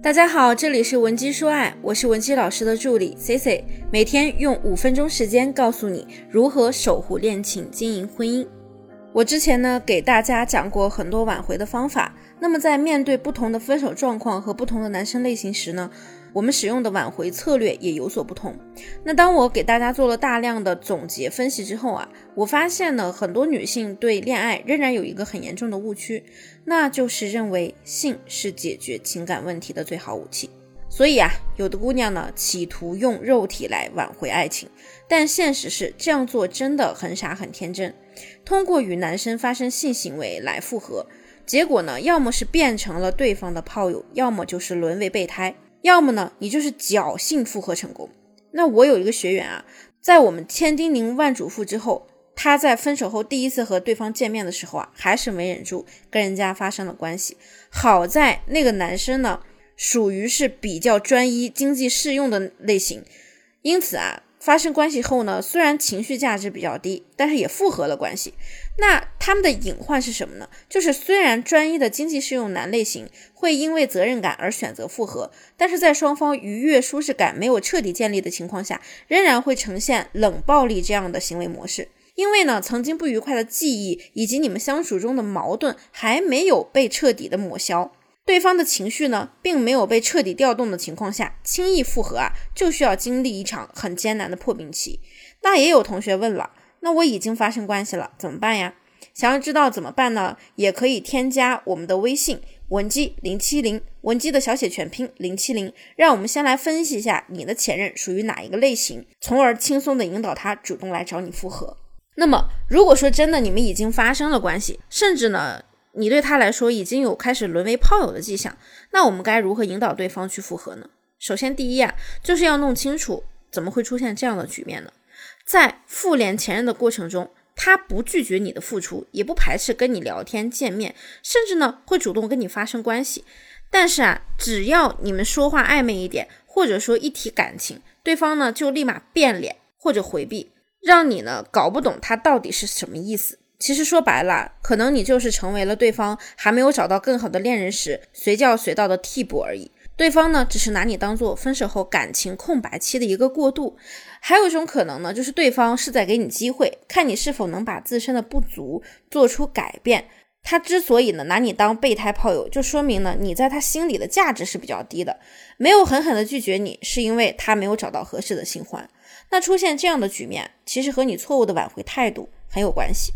大家好，这里是文姬说爱，我是文姬老师的助理 C C，每天用五分钟时间告诉你如何守护恋情、经营婚姻。我之前呢给大家讲过很多挽回的方法，那么在面对不同的分手状况和不同的男生类型时呢？我们使用的挽回策略也有所不同。那当我给大家做了大量的总结分析之后啊，我发现呢，很多女性对恋爱仍然有一个很严重的误区，那就是认为性是解决情感问题的最好武器。所以啊，有的姑娘呢企图用肉体来挽回爱情，但现实是这样做真的很傻很天真。通过与男生发生性行为来复合，结果呢，要么是变成了对方的炮友，要么就是沦为备胎。要么呢，你就是侥幸复合成功。那我有一个学员啊，在我们千叮咛万嘱咐之后，他在分手后第一次和对方见面的时候啊，还是没忍住跟人家发生了关系。好在那个男生呢，属于是比较专一、经济适用的类型，因此啊。发生关系后呢，虽然情绪价值比较低，但是也复合了关系。那他们的隐患是什么呢？就是虽然专一的经济适用男类型会因为责任感而选择复合，但是在双方愉悦舒适感没有彻底建立的情况下，仍然会呈现冷暴力这样的行为模式。因为呢，曾经不愉快的记忆以及你们相处中的矛盾还没有被彻底的抹消。对方的情绪呢，并没有被彻底调动的情况下，轻易复合啊，就需要经历一场很艰难的破冰期。那也有同学问了，那我已经发生关系了，怎么办呀？想要知道怎么办呢？也可以添加我们的微信文姬零七零，文姬的小写全拼零七零，让我们先来分析一下你的前任属于哪一个类型，从而轻松的引导他主动来找你复合。那么，如果说真的你们已经发生了关系，甚至呢？你对他来说已经有开始沦为炮友的迹象，那我们该如何引导对方去复合呢？首先，第一啊，就是要弄清楚怎么会出现这样的局面呢？在复联前任的过程中，他不拒绝你的付出，也不排斥跟你聊天见面，甚至呢会主动跟你发生关系。但是啊，只要你们说话暧昧一点，或者说一提感情，对方呢就立马变脸或者回避，让你呢搞不懂他到底是什么意思。其实说白了，可能你就是成为了对方还没有找到更好的恋人时随叫随到的替补而已。对方呢，只是拿你当做分手后感情空白期的一个过渡。还有一种可能呢，就是对方是在给你机会，看你是否能把自身的不足做出改变。他之所以呢拿你当备胎炮友，就说明呢你在他心里的价值是比较低的，没有狠狠的拒绝你，是因为他没有找到合适的新欢。那出现这样的局面，其实和你错误的挽回态度很有关系。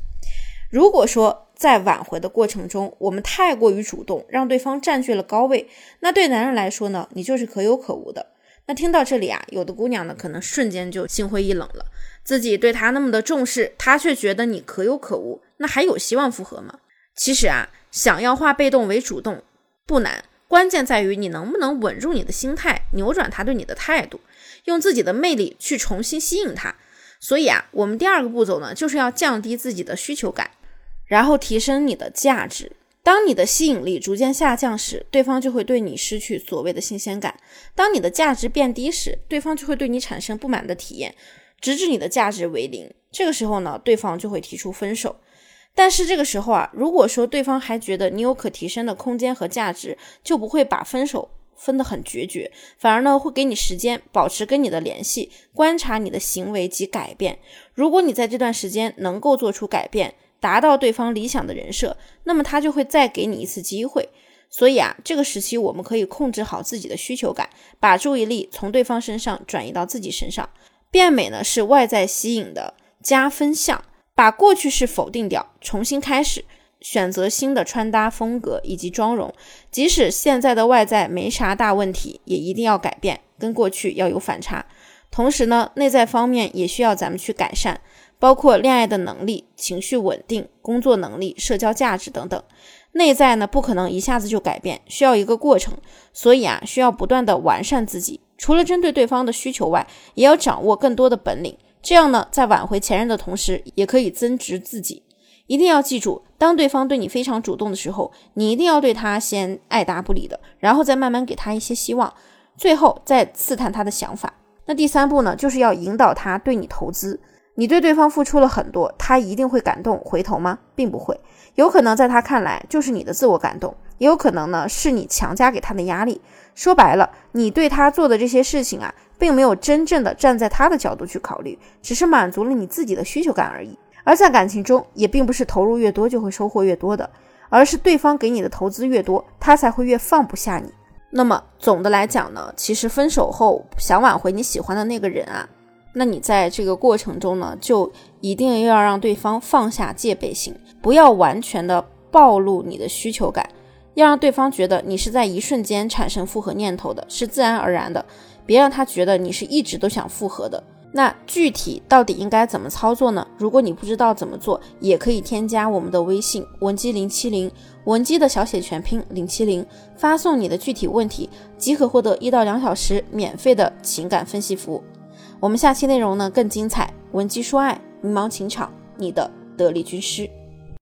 如果说在挽回的过程中，我们太过于主动，让对方占据了高位，那对男人来说呢，你就是可有可无的。那听到这里啊，有的姑娘呢，可能瞬间就心灰意冷了，自己对他那么的重视，他却觉得你可有可无，那还有希望复合吗？其实啊，想要化被动为主动不难，关键在于你能不能稳住你的心态，扭转他对你的态度，用自己的魅力去重新吸引他。所以啊，我们第二个步骤呢，就是要降低自己的需求感。然后提升你的价值。当你的吸引力逐渐下降时，对方就会对你失去所谓的新鲜感；当你的价值变低时，对方就会对你产生不满的体验，直至你的价值为零。这个时候呢，对方就会提出分手。但是这个时候啊，如果说对方还觉得你有可提升的空间和价值，就不会把分手分得很决绝，反而呢会给你时间保持跟你的联系，观察你的行为及改变。如果你在这段时间能够做出改变，达到对方理想的人设，那么他就会再给你一次机会。所以啊，这个时期我们可以控制好自己的需求感，把注意力从对方身上转移到自己身上。变美呢是外在吸引的加分项，把过去式否定掉，重新开始，选择新的穿搭风格以及妆容。即使现在的外在没啥大问题，也一定要改变，跟过去要有反差。同时呢，内在方面也需要咱们去改善。包括恋爱的能力、情绪稳定、工作能力、社交价值等等，内在呢不可能一下子就改变，需要一个过程。所以啊，需要不断的完善自己。除了针对对方的需求外，也要掌握更多的本领。这样呢，在挽回前任的同时，也可以增值自己。一定要记住，当对方对你非常主动的时候，你一定要对他先爱答不理的，然后再慢慢给他一些希望，最后再试探他的想法。那第三步呢，就是要引导他对你投资。你对对方付出了很多，他一定会感动回头吗？并不会，有可能在他看来就是你的自我感动，也有可能呢是你强加给他的压力。说白了，你对他做的这些事情啊，并没有真正的站在他的角度去考虑，只是满足了你自己的需求感而已。而在感情中，也并不是投入越多就会收获越多的，而是对方给你的投资越多，他才会越放不下你。那么总的来讲呢，其实分手后想挽回你喜欢的那个人啊，那你在这个过程中呢，就一定要让对方放下戒备心，不要完全的暴露你的需求感，要让对方觉得你是在一瞬间产生复合念头的，是自然而然的，别让他觉得你是一直都想复合的。那具体到底应该怎么操作呢？如果你不知道怎么做，也可以添加我们的微信文姬零七零，文姬的小写全拼零七零，发送你的具体问题，即可获得一到两小时免费的情感分析服务。我们下期内容呢更精彩，文姬说爱，迷茫情场，你的得力军师。